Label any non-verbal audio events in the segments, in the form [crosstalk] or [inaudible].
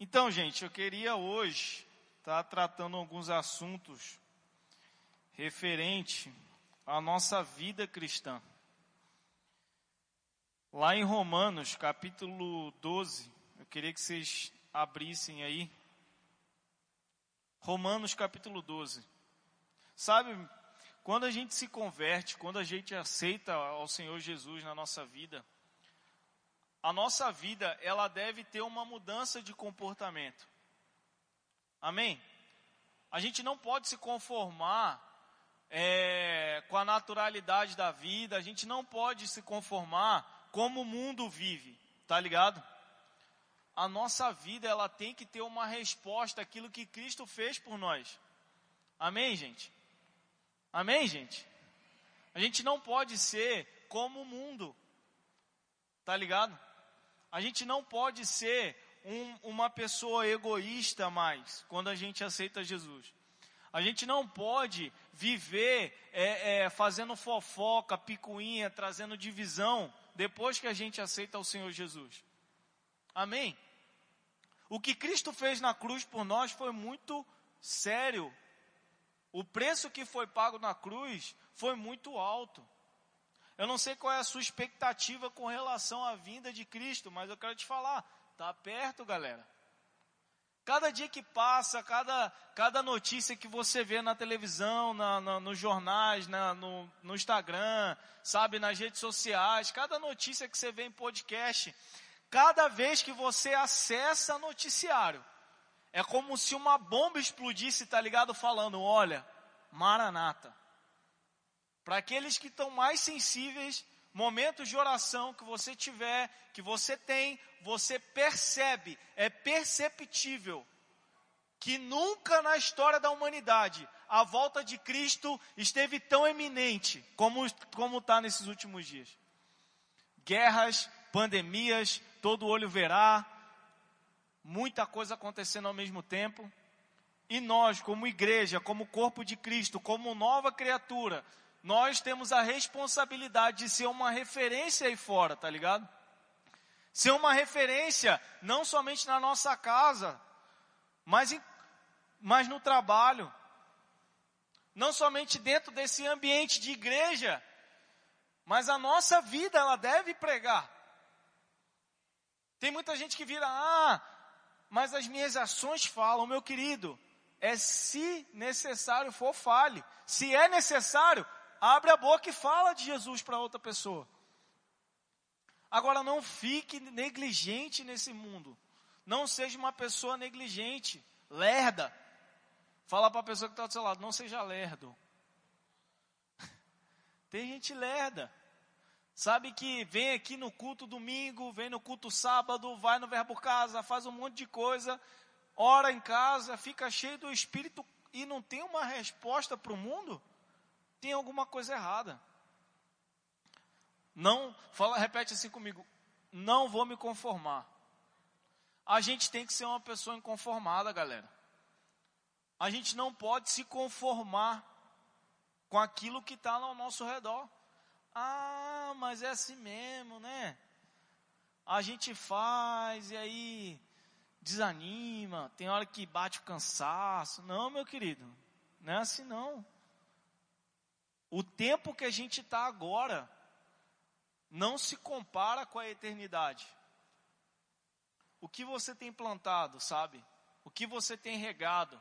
Então, gente, eu queria hoje estar tá tratando alguns assuntos referente à nossa vida cristã. Lá em Romanos, capítulo 12, eu queria que vocês abrissem aí. Romanos, capítulo 12. Sabe, quando a gente se converte, quando a gente aceita ao Senhor Jesus na nossa vida, a nossa vida ela deve ter uma mudança de comportamento. Amém? A gente não pode se conformar é, com a naturalidade da vida, a gente não pode se conformar como o mundo vive, tá ligado? A nossa vida ela tem que ter uma resposta àquilo que Cristo fez por nós. Amém, gente? Amém, gente? A gente não pode ser como o mundo, tá ligado? A gente não pode ser um, uma pessoa egoísta mais quando a gente aceita Jesus. A gente não pode viver é, é, fazendo fofoca, picuinha, trazendo divisão depois que a gente aceita o Senhor Jesus. Amém? O que Cristo fez na cruz por nós foi muito sério. O preço que foi pago na cruz foi muito alto. Eu não sei qual é a sua expectativa com relação à vinda de Cristo, mas eu quero te falar, está perto, galera. Cada dia que passa, cada, cada notícia que você vê na televisão, na, na, nos jornais, na, no, no Instagram, sabe, nas redes sociais, cada notícia que você vê em podcast, cada vez que você acessa noticiário, é como se uma bomba explodisse, tá ligado? Falando, olha, Maranata. Para aqueles que estão mais sensíveis, momentos de oração que você tiver, que você tem, você percebe, é perceptível que nunca na história da humanidade a volta de Cristo esteve tão eminente como como está nesses últimos dias. Guerras, pandemias, todo olho verá, muita coisa acontecendo ao mesmo tempo. E nós, como igreja, como corpo de Cristo, como nova criatura, nós temos a responsabilidade de ser uma referência aí fora, tá ligado? Ser uma referência não somente na nossa casa, mas, em, mas no trabalho. Não somente dentro desse ambiente de igreja, mas a nossa vida ela deve pregar. Tem muita gente que vira, ah, mas as minhas ações falam, meu querido, é se necessário for fale. Se é necessário, Abre a boca e fala de Jesus para outra pessoa. Agora não fique negligente nesse mundo. Não seja uma pessoa negligente, lerda. Fala para a pessoa que está do seu lado, não seja lerdo. [laughs] Tem gente lerda. Sabe que vem aqui no culto domingo, vem no culto sábado, vai no verbo casa, faz um monte de coisa, ora em casa, fica cheio do espírito e não tem uma resposta para o mundo? Tem alguma coisa errada. Não, fala, repete assim comigo. Não vou me conformar. A gente tem que ser uma pessoa inconformada, galera. A gente não pode se conformar com aquilo que está ao nosso redor. Ah, mas é assim mesmo, né? A gente faz e aí desanima, tem hora que bate o cansaço. Não, meu querido, não é assim não. O tempo que a gente está agora não se compara com a eternidade. O que você tem plantado, sabe? O que você tem regado.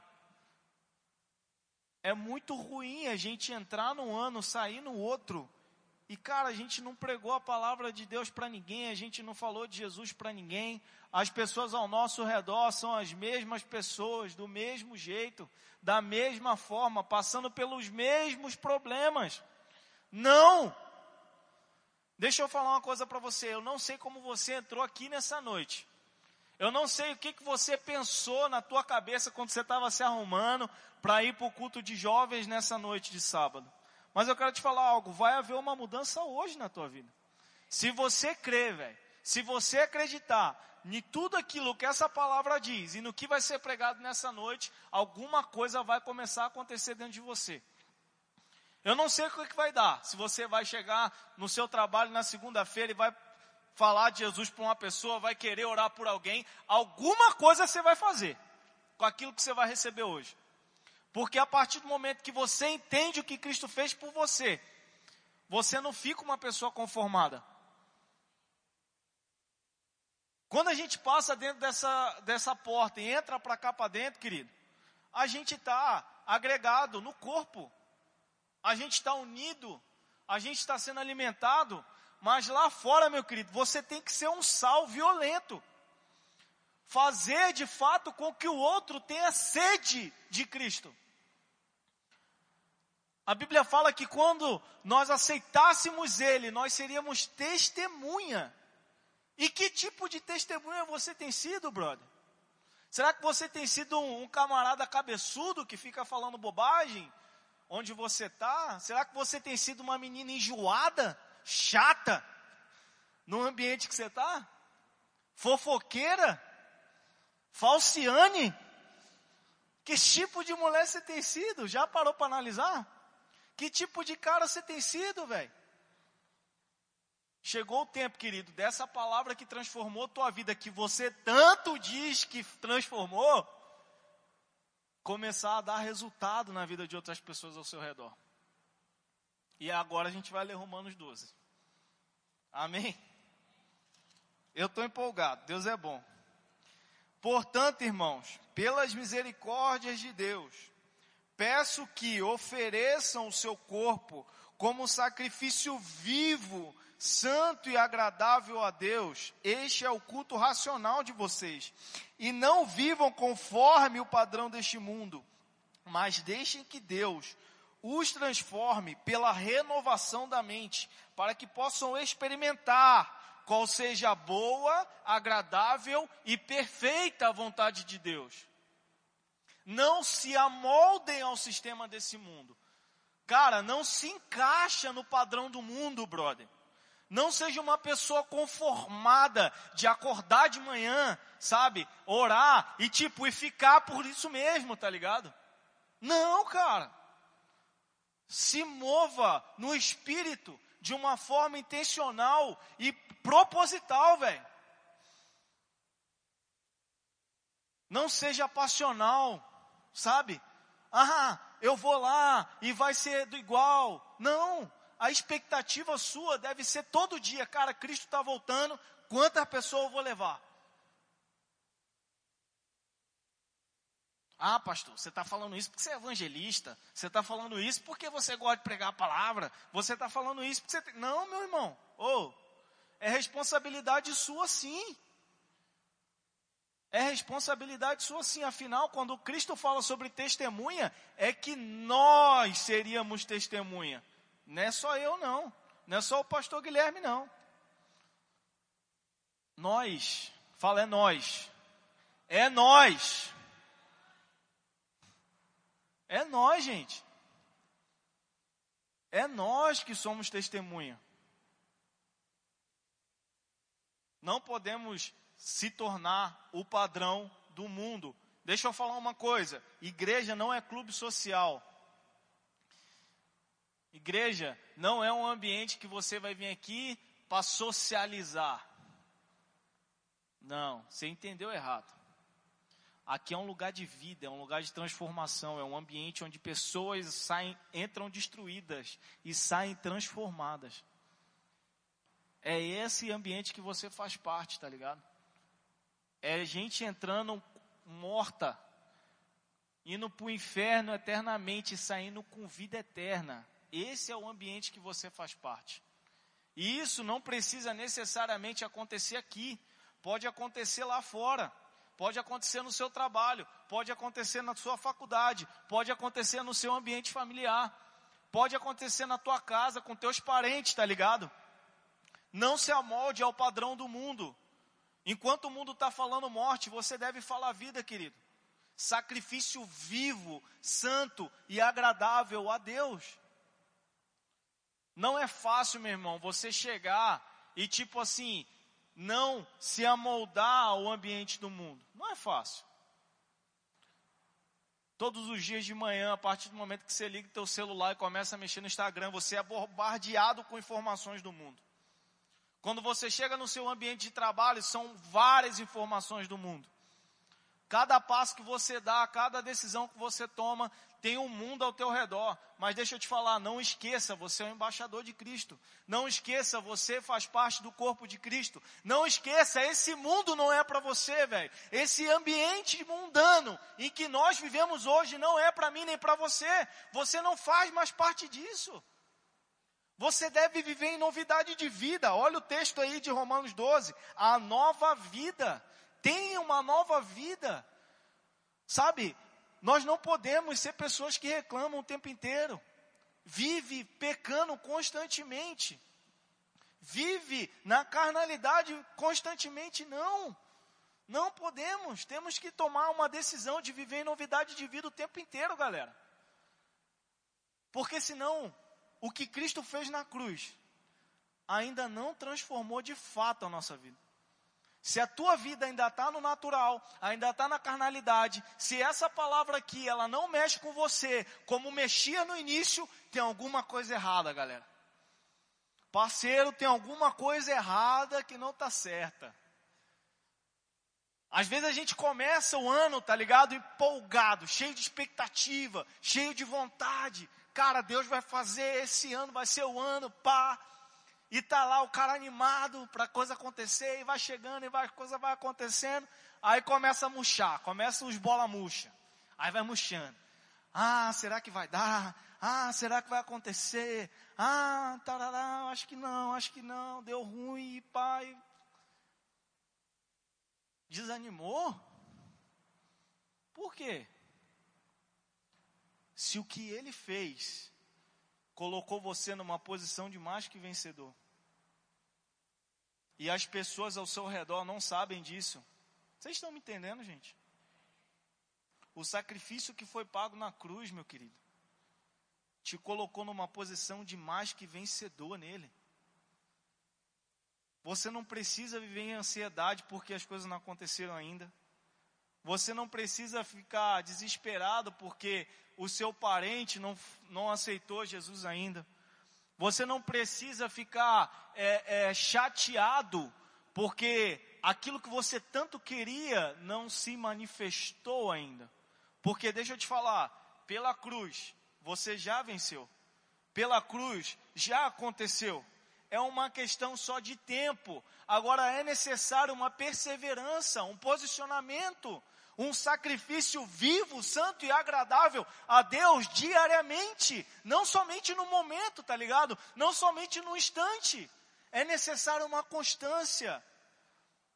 É muito ruim a gente entrar num ano, sair no outro. E cara, a gente não pregou a palavra de Deus para ninguém, a gente não falou de Jesus para ninguém. As pessoas ao nosso redor são as mesmas pessoas, do mesmo jeito da mesma forma, passando pelos mesmos problemas. Não! Deixa eu falar uma coisa para você. Eu não sei como você entrou aqui nessa noite. Eu não sei o que, que você pensou na tua cabeça quando você estava se arrumando para ir para o culto de jovens nessa noite de sábado. Mas eu quero te falar algo. Vai haver uma mudança hoje na tua vida. Se você crer, velho. Se você acreditar em tudo aquilo que essa palavra diz e no que vai ser pregado nessa noite, alguma coisa vai começar a acontecer dentro de você. Eu não sei o que vai dar. Se você vai chegar no seu trabalho na segunda-feira e vai falar de Jesus para uma pessoa, vai querer orar por alguém, alguma coisa você vai fazer com aquilo que você vai receber hoje. Porque a partir do momento que você entende o que Cristo fez por você, você não fica uma pessoa conformada. Quando a gente passa dentro dessa, dessa porta e entra para cá para dentro, querido, a gente está agregado no corpo, a gente está unido, a gente está sendo alimentado, mas lá fora, meu querido, você tem que ser um sal violento. Fazer de fato com que o outro tenha sede de Cristo. A Bíblia fala que quando nós aceitássemos Ele, nós seríamos testemunha. E que tipo de testemunha você tem sido, brother? Será que você tem sido um, um camarada cabeçudo que fica falando bobagem? Onde você está? Será que você tem sido uma menina enjoada, chata, no ambiente que você está? Fofoqueira? Falciane? Que tipo de mulher você tem sido? Já parou para analisar? Que tipo de cara você tem sido, velho? Chegou o tempo, querido, dessa palavra que transformou tua vida, que você tanto diz que transformou, começar a dar resultado na vida de outras pessoas ao seu redor. E agora a gente vai ler Romanos 12. Amém? Eu estou empolgado, Deus é bom. Portanto, irmãos, pelas misericórdias de Deus, peço que ofereçam o seu corpo como sacrifício vivo, santo e agradável a Deus. Este é o culto racional de vocês. E não vivam conforme o padrão deste mundo, mas deixem que Deus os transforme pela renovação da mente, para que possam experimentar qual seja a boa, agradável e perfeita vontade de Deus. Não se amoldem ao sistema desse mundo. Cara, não se encaixa no padrão do mundo, brother. Não seja uma pessoa conformada de acordar de manhã, sabe? Orar e tipo, e ficar por isso mesmo, tá ligado? Não, cara. Se mova no espírito de uma forma intencional e proposital, velho. Não seja passional, sabe? Ah, eu vou lá e vai ser do igual. Não, a expectativa sua deve ser todo dia, cara, Cristo está voltando, quantas pessoas eu vou levar? Ah, pastor, você está falando isso porque você é evangelista. Você está falando isso porque você gosta de pregar a palavra. Você está falando isso porque você. Não, meu irmão. Ou, oh, é responsabilidade sua sim. É responsabilidade sua sim. Afinal, quando Cristo fala sobre testemunha, é que nós seríamos testemunha. Não é só eu, não. Não é só o pastor Guilherme, não. Nós. Fala, é nós. É nós. É nós, gente. É nós que somos testemunha. Não podemos se tornar o padrão do mundo. Deixa eu falar uma coisa: igreja não é clube social. Igreja não é um ambiente que você vai vir aqui para socializar. Não, você entendeu errado. Aqui é um lugar de vida, é um lugar de transformação, é um ambiente onde pessoas saem, entram destruídas e saem transformadas. É esse ambiente que você faz parte, tá ligado? É gente entrando morta, indo para o inferno eternamente, saindo com vida eterna. Esse é o ambiente que você faz parte. E isso não precisa necessariamente acontecer aqui, pode acontecer lá fora pode acontecer no seu trabalho, pode acontecer na sua faculdade, pode acontecer no seu ambiente familiar, pode acontecer na tua casa com teus parentes, tá ligado? Não se amolde ao padrão do mundo. Enquanto o mundo está falando morte, você deve falar vida, querido. Sacrifício vivo, santo e agradável a Deus. Não é fácil, meu irmão, você chegar e tipo assim, não se amoldar ao ambiente do mundo. Não é fácil. Todos os dias de manhã, a partir do momento que você liga o teu celular e começa a mexer no Instagram, você é bombardeado com informações do mundo. Quando você chega no seu ambiente de trabalho, são várias informações do mundo. Cada passo que você dá, cada decisão que você toma, tem um mundo ao teu redor. Mas deixa eu te falar, não esqueça, você é um embaixador de Cristo. Não esqueça, você faz parte do corpo de Cristo. Não esqueça, esse mundo não é para você, velho. Esse ambiente mundano em que nós vivemos hoje não é para mim nem para você. Você não faz mais parte disso. Você deve viver em novidade de vida. Olha o texto aí de Romanos 12. A nova vida. Tenha uma nova vida. Sabe, nós não podemos ser pessoas que reclamam o tempo inteiro. Vive pecando constantemente. Vive na carnalidade constantemente. Não. Não podemos. Temos que tomar uma decisão de viver em novidade de vida o tempo inteiro, galera. Porque senão o que Cristo fez na cruz ainda não transformou de fato a nossa vida. Se a tua vida ainda está no natural, ainda está na carnalidade, se essa palavra aqui ela não mexe com você como mexia no início, tem alguma coisa errada, galera. Parceiro, tem alguma coisa errada que não está certa. Às vezes a gente começa o ano, tá ligado? Empolgado, cheio de expectativa, cheio de vontade cara, Deus vai fazer esse ano, vai ser o ano, pá. E tá lá o cara animado para a coisa acontecer, e vai chegando, e vai, a coisa vai acontecendo. Aí começa a murchar, começa os bola murcha. Aí vai murchando. Ah, será que vai dar? Ah, será que vai acontecer? Ah, tarará, acho que não, acho que não, deu ruim, pai. Desanimou? Por quê? Se o que ele fez colocou você numa posição de mais que vencedor, e as pessoas ao seu redor não sabem disso, vocês estão me entendendo, gente? O sacrifício que foi pago na cruz, meu querido, te colocou numa posição de mais que vencedor nele. Você não precisa viver em ansiedade porque as coisas não aconteceram ainda. Você não precisa ficar desesperado porque o seu parente não, não aceitou Jesus ainda. Você não precisa ficar é, é, chateado porque aquilo que você tanto queria não se manifestou ainda. Porque deixa eu te falar, pela cruz você já venceu. Pela cruz já aconteceu. É uma questão só de tempo. Agora é necessário uma perseverança, um posicionamento um sacrifício vivo, santo e agradável a Deus diariamente, não somente no momento, tá ligado? Não somente no instante. É necessário uma constância.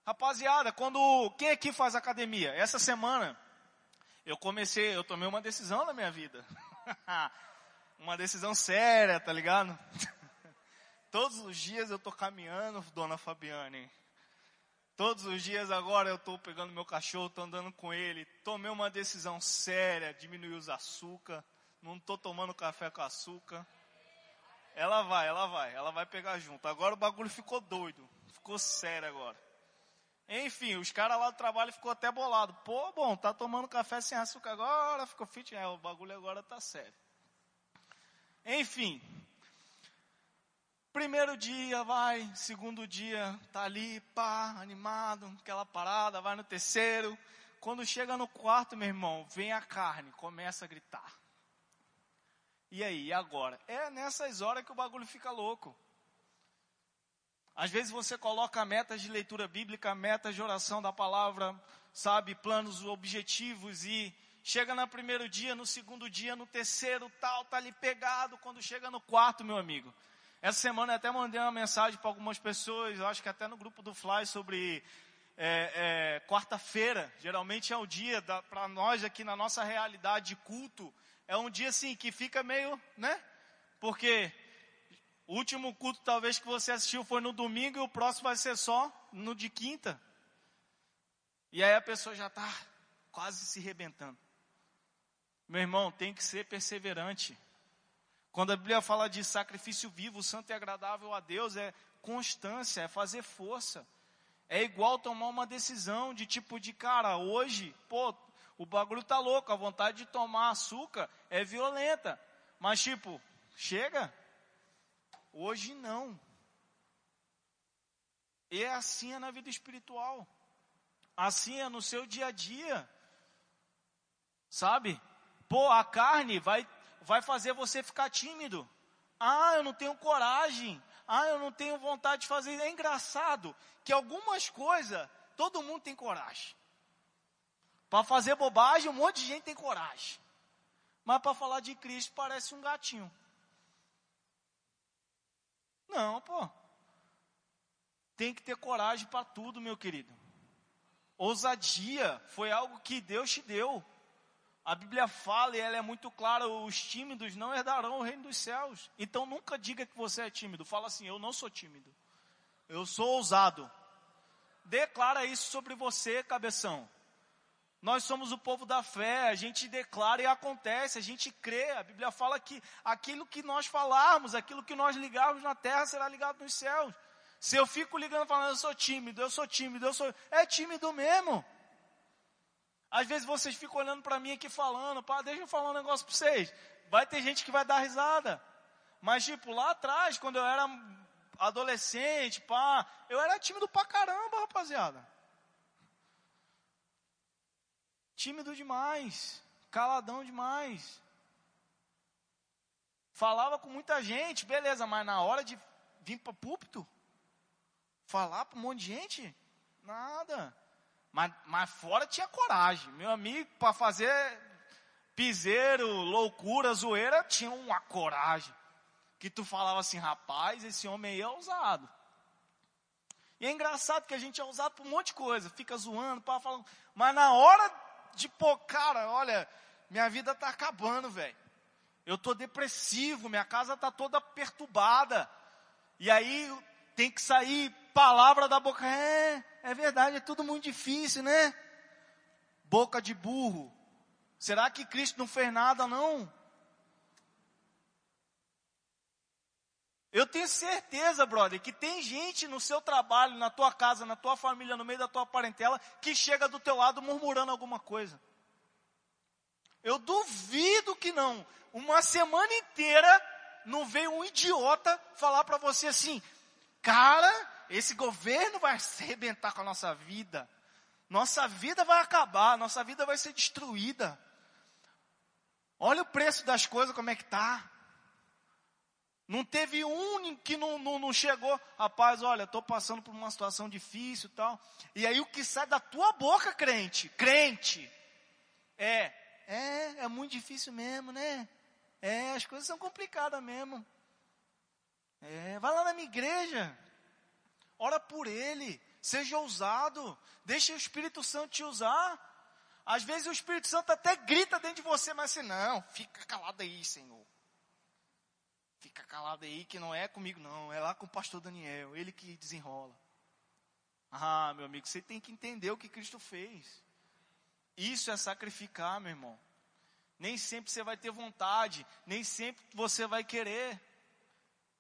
Rapaziada, quando quem aqui faz academia? Essa semana eu comecei, eu tomei uma decisão na minha vida. [laughs] uma decisão séria, tá ligado? [laughs] Todos os dias eu tô caminhando, dona Fabiane. Todos os dias agora eu estou pegando meu cachorro, estou andando com ele. Tomei uma decisão séria, diminuir os açúcar. Não estou tomando café com açúcar. Ela vai, ela vai, ela vai pegar junto. Agora o bagulho ficou doido, ficou sério agora. Enfim, os caras lá do trabalho ficou até bolado. Pô, bom, tá tomando café sem açúcar agora, ficou fit. É, o bagulho agora tá sério. Enfim, Primeiro dia vai, segundo dia tá ali, pá, animado, aquela parada, vai no terceiro. Quando chega no quarto, meu irmão, vem a carne, começa a gritar. E aí, e agora? É nessas horas que o bagulho fica louco. Às vezes você coloca metas de leitura bíblica, metas de oração da palavra, sabe, planos, objetivos e chega no primeiro dia, no segundo dia, no terceiro, tal, tá ali pegado. Quando chega no quarto, meu amigo, essa semana eu até mandei uma mensagem para algumas pessoas, eu acho que até no grupo do Fly, sobre é, é, quarta-feira. Geralmente é o dia, para nós aqui na nossa realidade de culto, é um dia assim que fica meio, né? Porque o último culto talvez que você assistiu foi no domingo e o próximo vai ser só no de quinta. E aí a pessoa já está quase se rebentando. Meu irmão, tem que ser perseverante. Quando a Bíblia fala de sacrifício vivo, santo e agradável a Deus, é constância, é fazer força. É igual tomar uma decisão de tipo de cara, hoje, pô, o bagulho tá louco, a vontade de tomar açúcar é violenta. Mas tipo, chega. Hoje não. E é assim é na vida espiritual. Assim é no seu dia a dia. Sabe? Pô, a carne vai, vai fazer você ficar tímido. Ah, eu não tenho coragem. Ah, eu não tenho vontade de fazer. É engraçado que algumas coisas todo mundo tem coragem. Para fazer bobagem, um monte de gente tem coragem. Mas para falar de Cristo parece um gatinho. Não, pô. Tem que ter coragem para tudo, meu querido. Ousadia foi algo que Deus te deu. A Bíblia fala e ela é muito clara: os tímidos não herdarão o reino dos céus. Então nunca diga que você é tímido. Fala assim: eu não sou tímido. Eu sou ousado. Declara isso sobre você, cabeção. Nós somos o povo da fé, a gente declara e acontece, a gente crê. A Bíblia fala que aquilo que nós falarmos, aquilo que nós ligarmos na terra será ligado nos céus. Se eu fico ligando falando, eu sou tímido, eu sou tímido, eu sou. É tímido mesmo. Às vezes vocês ficam olhando para mim aqui falando, pá, deixa eu falar um negócio para vocês. Vai ter gente que vai dar risada. Mas, tipo, lá atrás, quando eu era adolescente, pá, eu era tímido pra caramba, rapaziada. Tímido demais, caladão demais. Falava com muita gente, beleza, mas na hora de vir para púlpito, falar para um monte de gente, nada. Mas, mas fora tinha coragem. Meu amigo, para fazer piseiro, loucura, zoeira, tinha uma coragem. Que tu falava assim, rapaz, esse homem aí é ousado. E é engraçado que a gente é ousado por um monte de coisa. Fica zoando, para falando. Mas na hora de pô, cara, olha, minha vida tá acabando, velho. Eu tô depressivo, minha casa tá toda perturbada. E aí tem que sair palavra da boca. É, é verdade, é tudo muito difícil, né? Boca de burro. Será que Cristo não fez nada, não? Eu tenho certeza, brother, que tem gente no seu trabalho, na tua casa, na tua família, no meio da tua parentela, que chega do teu lado murmurando alguma coisa. Eu duvido que não. Uma semana inteira não veio um idiota falar para você assim: Cara, esse governo vai arrebentar com a nossa vida. Nossa vida vai acabar, nossa vida vai ser destruída. Olha o preço das coisas, como é que tá. Não teve um que não, não, não chegou, rapaz, olha, estou passando por uma situação difícil e tal. E aí o que sai da tua boca, crente, crente, é, é, é muito difícil mesmo, né? É, as coisas são complicadas mesmo. É, vai lá na minha igreja. Ora por ele. Seja ousado. Deixe o Espírito Santo te usar. Às vezes o Espírito Santo até grita dentro de você, mas assim, não, fica calado aí, Senhor. Fica calado aí que não é comigo, não. É lá com o pastor Daniel. Ele que desenrola. Ah, meu amigo, você tem que entender o que Cristo fez. Isso é sacrificar, meu irmão. Nem sempre você vai ter vontade, nem sempre você vai querer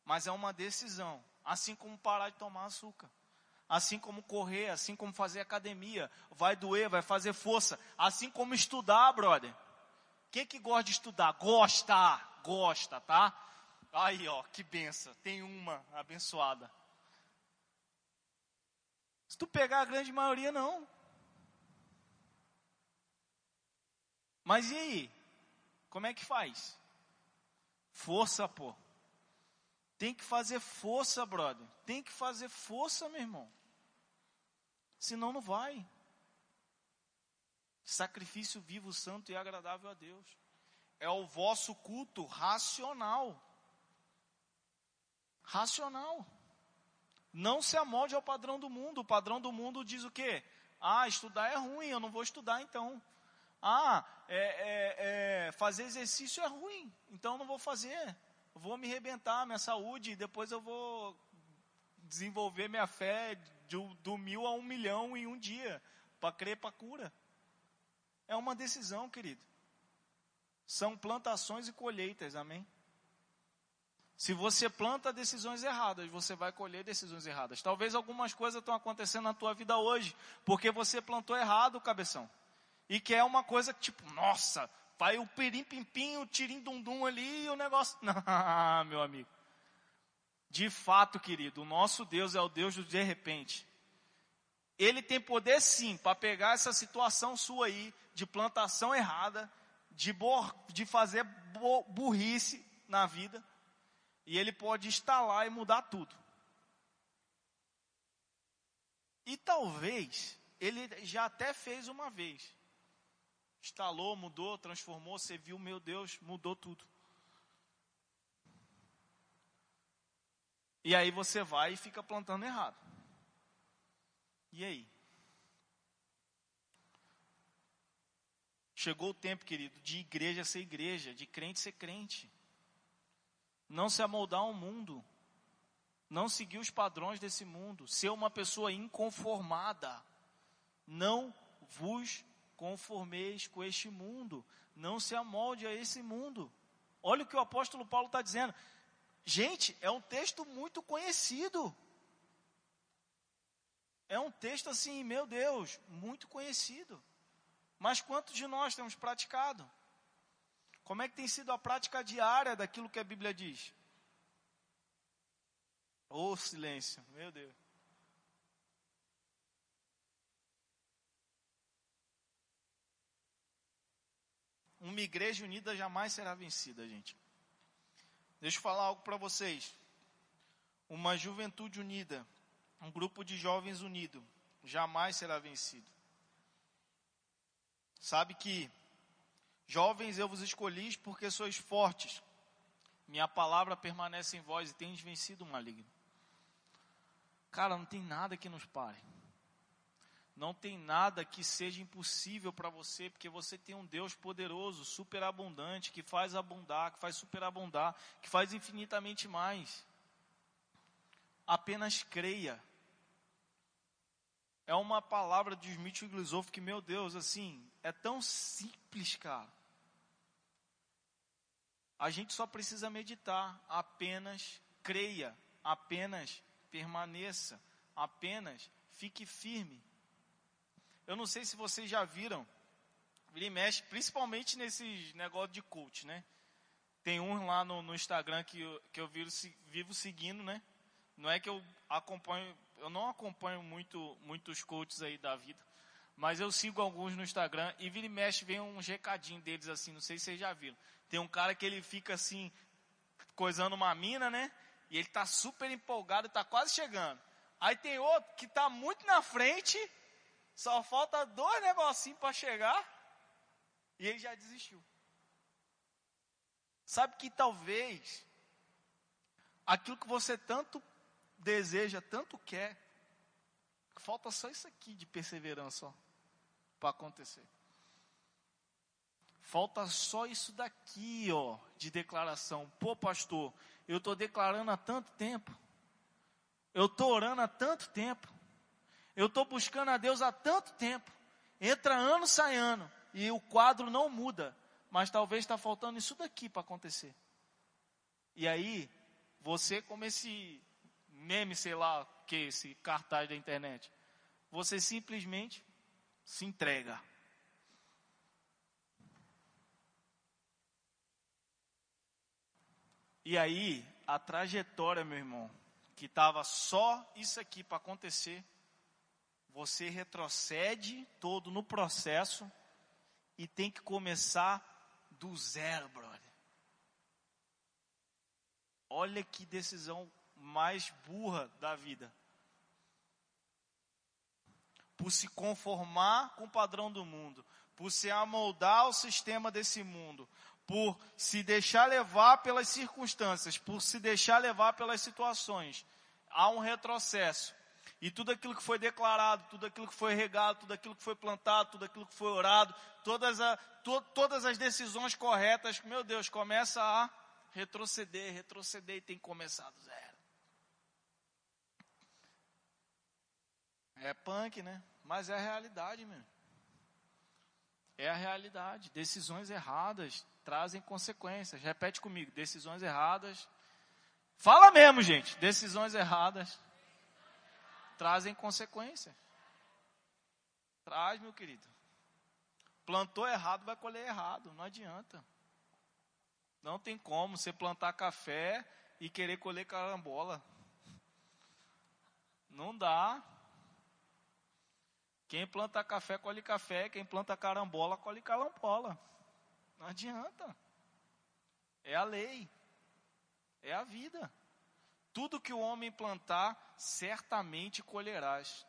mas é uma decisão. Assim como parar de tomar açúcar. Assim como correr, assim como fazer academia. Vai doer, vai fazer força. Assim como estudar, brother. Quem que gosta de estudar? Gosta, gosta, tá? Aí, ó, que benção. Tem uma abençoada. Se tu pegar a grande maioria, não. Mas e aí? Como é que faz? Força, pô. Tem que fazer força, brother. Tem que fazer força, meu irmão. Senão não vai. Sacrifício vivo, santo e agradável a Deus. É o vosso culto racional. Racional. Não se amolde ao padrão do mundo. O padrão do mundo diz o quê? Ah, estudar é ruim, eu não vou estudar então. Ah, é, é, é, fazer exercício é ruim, então eu não vou fazer vou me rebentar minha saúde e depois eu vou desenvolver minha fé de, do mil a um milhão em um dia para crer para cura. É uma decisão, querido. São plantações e colheitas, amém? Se você planta decisões erradas, você vai colher decisões erradas. Talvez algumas coisas estão acontecendo na tua vida hoje, porque você plantou errado, cabeção. E que é uma coisa que, tipo, nossa, Vai o pirim-pim-pim, o tirim-dum-dum ali e o negócio. [laughs] Não, meu amigo. De fato, querido, o nosso Deus é o Deus do de repente. Ele tem poder sim para pegar essa situação sua aí de plantação errada, de, de fazer burrice na vida, e ele pode instalar e mudar tudo. E talvez ele já até fez uma vez. Instalou, mudou, transformou, você viu, meu Deus, mudou tudo. E aí você vai e fica plantando errado. E aí? Chegou o tempo, querido, de igreja ser igreja, de crente ser crente. Não se amoldar ao mundo. Não seguir os padrões desse mundo. Ser uma pessoa inconformada. Não vos conformeis com este mundo. Não se amolde a esse mundo. Olha o que o apóstolo Paulo está dizendo. Gente, é um texto muito conhecido. É um texto assim, meu Deus, muito conhecido. Mas quantos de nós temos praticado? Como é que tem sido a prática diária daquilo que a Bíblia diz? Oh, silêncio, meu Deus. Uma igreja unida jamais será vencida, gente. Deixa eu falar algo para vocês. Uma juventude unida, um grupo de jovens unido, jamais será vencido. Sabe que, jovens, eu vos escolhi porque sois fortes. Minha palavra permanece em vós e tendes vencido o maligno. Cara, não tem nada que nos pare. Não tem nada que seja impossível para você, porque você tem um Deus poderoso, superabundante, que faz abundar, que faz superabundar, que faz infinitamente mais. Apenas creia. É uma palavra de Smith Wigglesworth que, meu Deus, assim, é tão simples, cara. A gente só precisa meditar, apenas creia, apenas permaneça, apenas fique firme. Eu não sei se vocês já viram, ele mexe, principalmente nesses negócios de coach, né? Tem um lá no, no Instagram que eu, que eu vivo, vivo seguindo, né? Não é que eu acompanho, eu não acompanho muito muitos coaches aí da vida, mas eu sigo alguns no Instagram e vira e mexe, vem um recadinho deles assim, não sei se vocês já viram. Tem um cara que ele fica assim, coisando uma mina, né? E ele tá super empolgado, tá quase chegando. Aí tem outro que tá muito na frente só falta dois negocinhos para chegar e ele já desistiu. Sabe que talvez aquilo que você tanto deseja, tanto quer, falta só isso aqui de perseverança para acontecer. Falta só isso daqui, ó, de declaração. Pô, pastor, eu estou declarando há tanto tempo. Eu estou orando há tanto tempo. Eu estou buscando a Deus há tanto tempo. Entra ano, sai ano. E o quadro não muda. Mas talvez está faltando isso daqui para acontecer. E aí, você como esse meme, sei lá, que esse cartaz da internet. Você simplesmente se entrega. E aí, a trajetória, meu irmão, que estava só isso aqui para acontecer, você retrocede todo no processo e tem que começar do zero, brother. Olha que decisão mais burra da vida. Por se conformar com o padrão do mundo, por se amoldar ao sistema desse mundo, por se deixar levar pelas circunstâncias, por se deixar levar pelas situações, há um retrocesso. E tudo aquilo que foi declarado, tudo aquilo que foi regado, tudo aquilo que foi plantado, tudo aquilo que foi orado, todas, a, to, todas as decisões corretas, meu Deus, começa a retroceder, retroceder e tem que começar do zero. É punk, né? Mas é a realidade, meu. É a realidade. Decisões erradas trazem consequências. Repete comigo: decisões erradas. Fala mesmo, gente. Decisões erradas trazem consequência. Traz, meu querido. Plantou errado, vai colher errado. Não adianta. Não tem como você plantar café e querer colher carambola. Não dá. Quem planta café, colhe café. Quem planta carambola, colhe carambola. Não adianta. É a lei. É a vida. Tudo que o homem plantar, certamente colherás.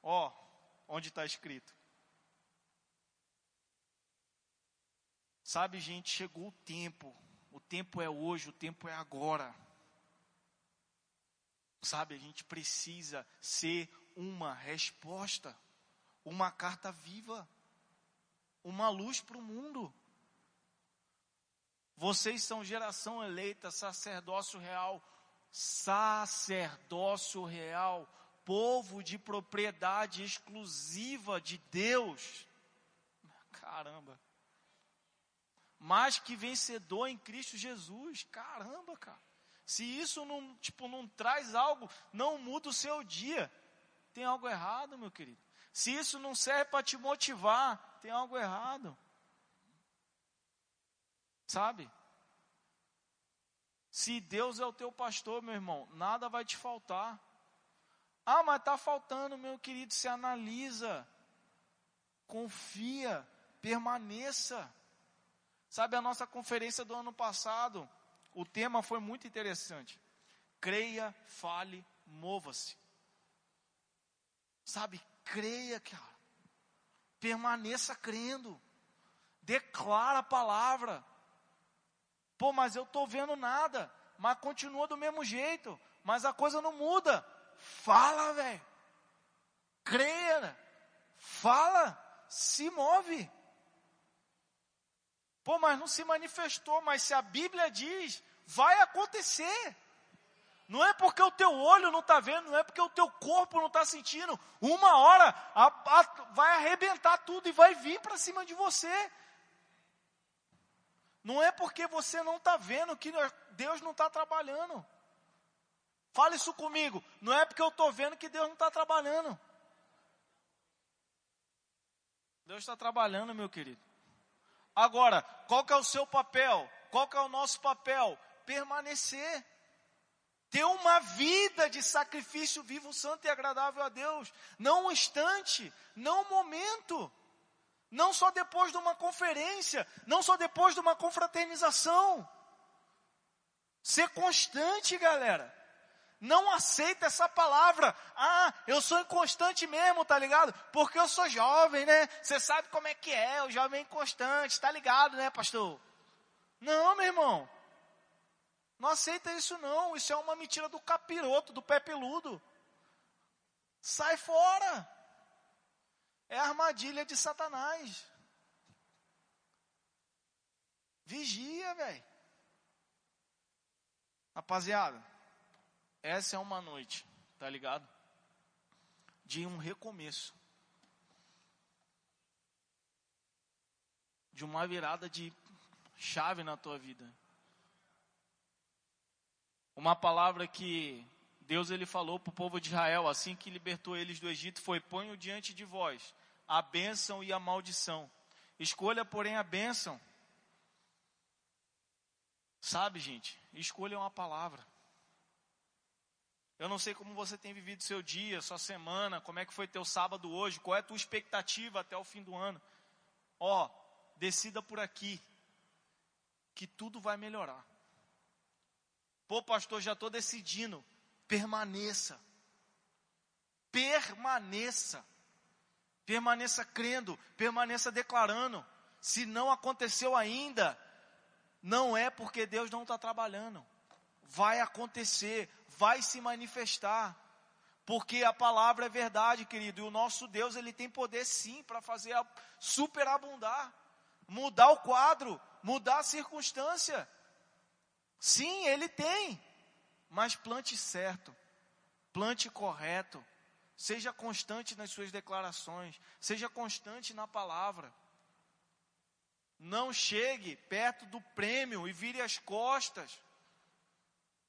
Ó, onde está escrito. Sabe, gente, chegou o tempo. O tempo é hoje, o tempo é agora. Sabe, a gente precisa ser uma resposta, uma carta viva, uma luz para o mundo. Vocês são geração eleita, sacerdócio real, sacerdócio real, povo de propriedade exclusiva de Deus. Caramba. Mais que vencedor em Cristo Jesus. Caramba, cara. Se isso não, tipo, não traz algo, não muda o seu dia, tem algo errado, meu querido. Se isso não serve para te motivar, tem algo errado. Sabe? Se Deus é o teu pastor, meu irmão, nada vai te faltar. Ah, mas está faltando, meu querido, se analisa, confia, permaneça. Sabe a nossa conferência do ano passado? O tema foi muito interessante. Creia, fale, mova-se. Sabe, creia, cara. Permaneça crendo. Declara a palavra. Pô, mas eu estou vendo nada. Mas continua do mesmo jeito. Mas a coisa não muda. Fala, velho. Creia. Fala. Se move. Pô, mas não se manifestou, mas se a Bíblia diz, vai acontecer. Não é porque o teu olho não está vendo, não é porque o teu corpo não está sentindo. Uma hora a, a, vai arrebentar tudo e vai vir para cima de você. Não é porque você não está vendo que Deus não está trabalhando. Fala isso comigo. Não é porque eu estou vendo que Deus não está trabalhando. Deus está trabalhando, meu querido. Agora, qual que é o seu papel? Qual que é o nosso papel? Permanecer. Ter uma vida de sacrifício vivo, santo e agradável a Deus. Não um instante, não um momento. Não só depois de uma conferência, não só depois de uma confraternização. Ser constante, galera. Não aceita essa palavra. Ah, eu sou inconstante mesmo, tá ligado? Porque eu sou jovem, né? Você sabe como é que é, o jovem inconstante, tá ligado, né, pastor? Não, meu irmão. Não aceita isso não. Isso é uma mentira do capiroto, do pé peludo. Sai fora. É a armadilha de Satanás. Vigia, velho. Rapaziada, essa é uma noite, tá ligado? De um recomeço. De uma virada de chave na tua vida. Uma palavra que Deus ele falou para o povo de Israel assim que libertou eles do Egito foi: ponho diante de vós a bênção e a maldição. Escolha, porém, a bênção. Sabe, gente? Escolha uma palavra. Eu não sei como você tem vivido seu dia, sua semana, como é que foi teu sábado hoje, qual é a tua expectativa até o fim do ano. Ó, decida por aqui, que tudo vai melhorar. Pô, pastor, já estou decidindo. Permaneça. Permaneça. Permaneça crendo, permaneça declarando. Se não aconteceu ainda, não é porque Deus não está trabalhando. Vai acontecer, vai se manifestar. Porque a palavra é verdade, querido, e o nosso Deus, ele tem poder sim para fazer superabundar, mudar o quadro, mudar a circunstância. Sim, ele tem. Mas plante certo, plante correto, seja constante nas suas declarações, seja constante na palavra. Não chegue perto do prêmio e vire as costas.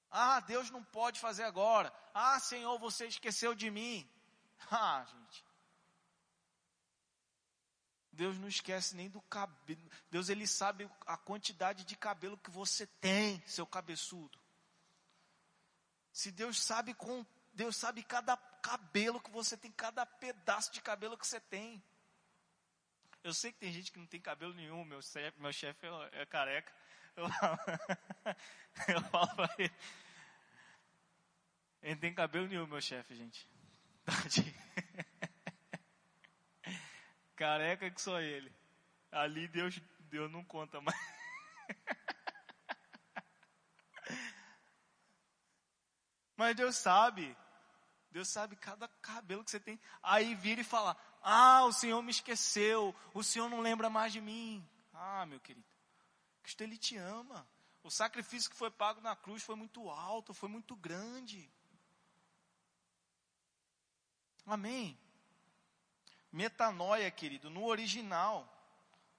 Ah, Deus não pode fazer agora. Ah, Senhor, você esqueceu de mim. [laughs] Ah, gente. Deus não esquece nem do cabelo. Deus ele sabe a quantidade de cabelo que você tem, seu cabeçudo. Se Deus sabe com Deus sabe cada cabelo que você tem, cada pedaço de cabelo que você tem. Eu sei que tem gente que não tem cabelo nenhum, meu chefe, meu chefe é, é careca. Eu falo, [laughs] eu falo pra ele. Ele não tem cabelo nenhum, meu chefe, gente. [laughs] Careca que só ele. Ali Deus, Deus não conta mais. Mas Deus sabe. Deus sabe cada cabelo que você tem. Aí vira e fala: Ah, o Senhor me esqueceu. O Senhor não lembra mais de mim. Ah, meu querido. Cristo, Ele te ama. O sacrifício que foi pago na cruz foi muito alto, foi muito grande. Amém. Metanoia, querido, no original,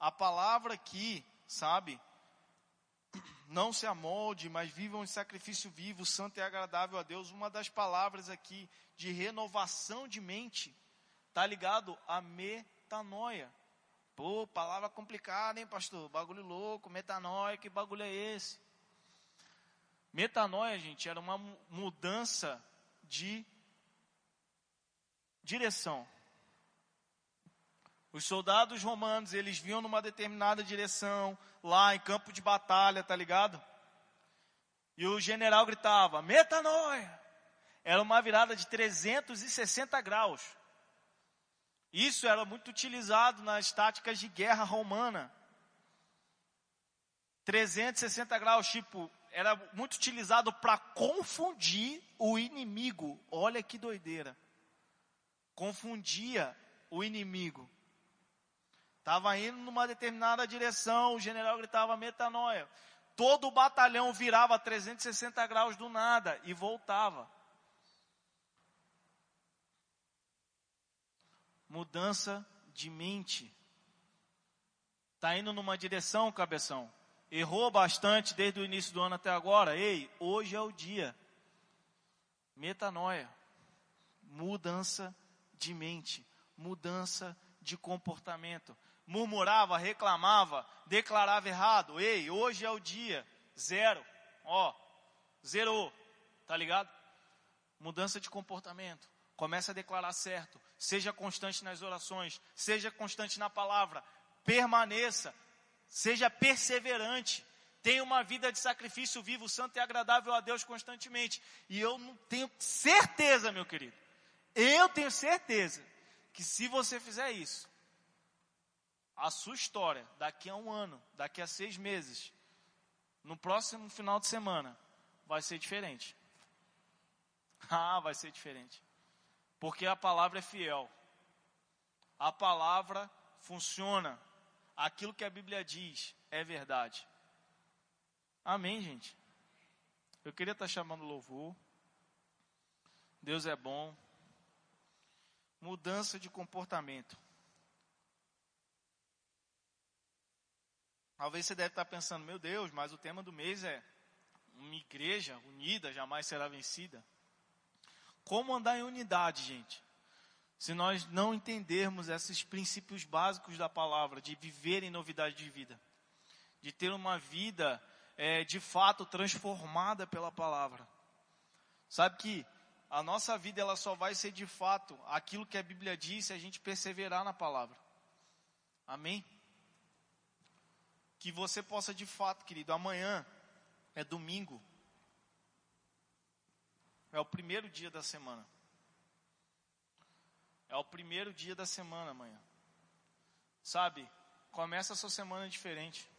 a palavra aqui, sabe? Não se amolde, mas vivam em sacrifício vivo, santo e agradável a Deus. Uma das palavras aqui de renovação de mente, tá ligado a metanoia. Pô, palavra complicada, hein, pastor? Bagulho louco, metanoia, que bagulho é esse? Metanoia, gente, era uma mudança de direção. Os soldados romanos, eles vinham numa determinada direção, lá em campo de batalha, tá ligado? E o general gritava, metanoia! Era uma virada de 360 graus. Isso era muito utilizado nas táticas de guerra romana. 360 graus, tipo, era muito utilizado para confundir o inimigo. Olha que doideira. Confundia o inimigo. Estava indo numa determinada direção, o general gritava metanoia. Todo o batalhão virava 360 graus do nada e voltava. mudança de mente. Está indo numa direção, cabeção. Errou bastante desde o início do ano até agora. Ei, hoje é o dia. Metanoia. Mudança de mente. Mudança de comportamento. Murmurava, reclamava, declarava errado. Ei, hoje é o dia. Zero. Ó, zerou. Tá ligado? Mudança de comportamento. Começa a declarar certo. Seja constante nas orações. Seja constante na palavra. Permaneça. Seja perseverante. Tenha uma vida de sacrifício vivo, santo e agradável a Deus constantemente. E eu não tenho certeza, meu querido. Eu tenho certeza que se você fizer isso, a sua história, daqui a um ano, daqui a seis meses, no próximo final de semana, vai ser diferente. [laughs] Ah, vai ser diferente. Porque a palavra é fiel. A palavra funciona. Aquilo que a Bíblia diz é verdade. Amém, gente? Eu queria estar chamando louvor. Deus é bom. Mudança de comportamento. Talvez você deve estar pensando, meu Deus, mas o tema do mês é uma igreja unida jamais será vencida. Como andar em unidade, gente? Se nós não entendermos esses princípios básicos da palavra, de viver em novidade de vida, de ter uma vida é, de fato transformada pela palavra. Sabe que a nossa vida ela só vai ser de fato aquilo que a Bíblia diz se a gente perseverar na palavra. Amém? Que você possa de fato, querido, amanhã é domingo, é o primeiro dia da semana. É o primeiro dia da semana amanhã. Sabe? Começa a sua semana diferente.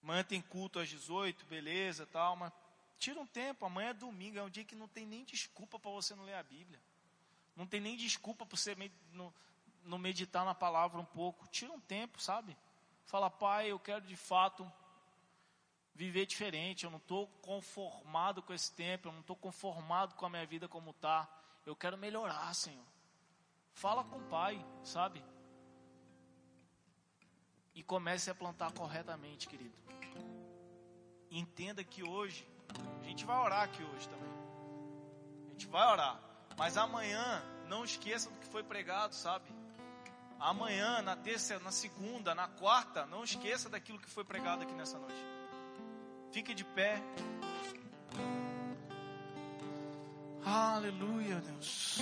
Amanhã tem culto às 18, beleza, tal, mas tira um tempo, amanhã é domingo, é um dia que não tem nem desculpa para você não ler a Bíblia. Não tem nem desculpa para você não, meditar na palavra um pouco. Tira um tempo, sabe? Fala, pai, eu quero de fato viver diferente, eu não estou conformado com esse tempo, eu não estou conformado com a minha vida como está. Eu quero melhorar, Senhor. Fala com o Pai, sabe? E comece a plantar corretamente, querido. Entenda que hoje, a gente vai orar aqui hoje também. A gente vai orar. Mas amanhã, não esqueça do que foi pregado, sabe? Amanhã, na terça, na segunda, na quarta, não esqueça daquilo que foi pregado aqui nessa noite. Fique de pé. Aleluia, Deus.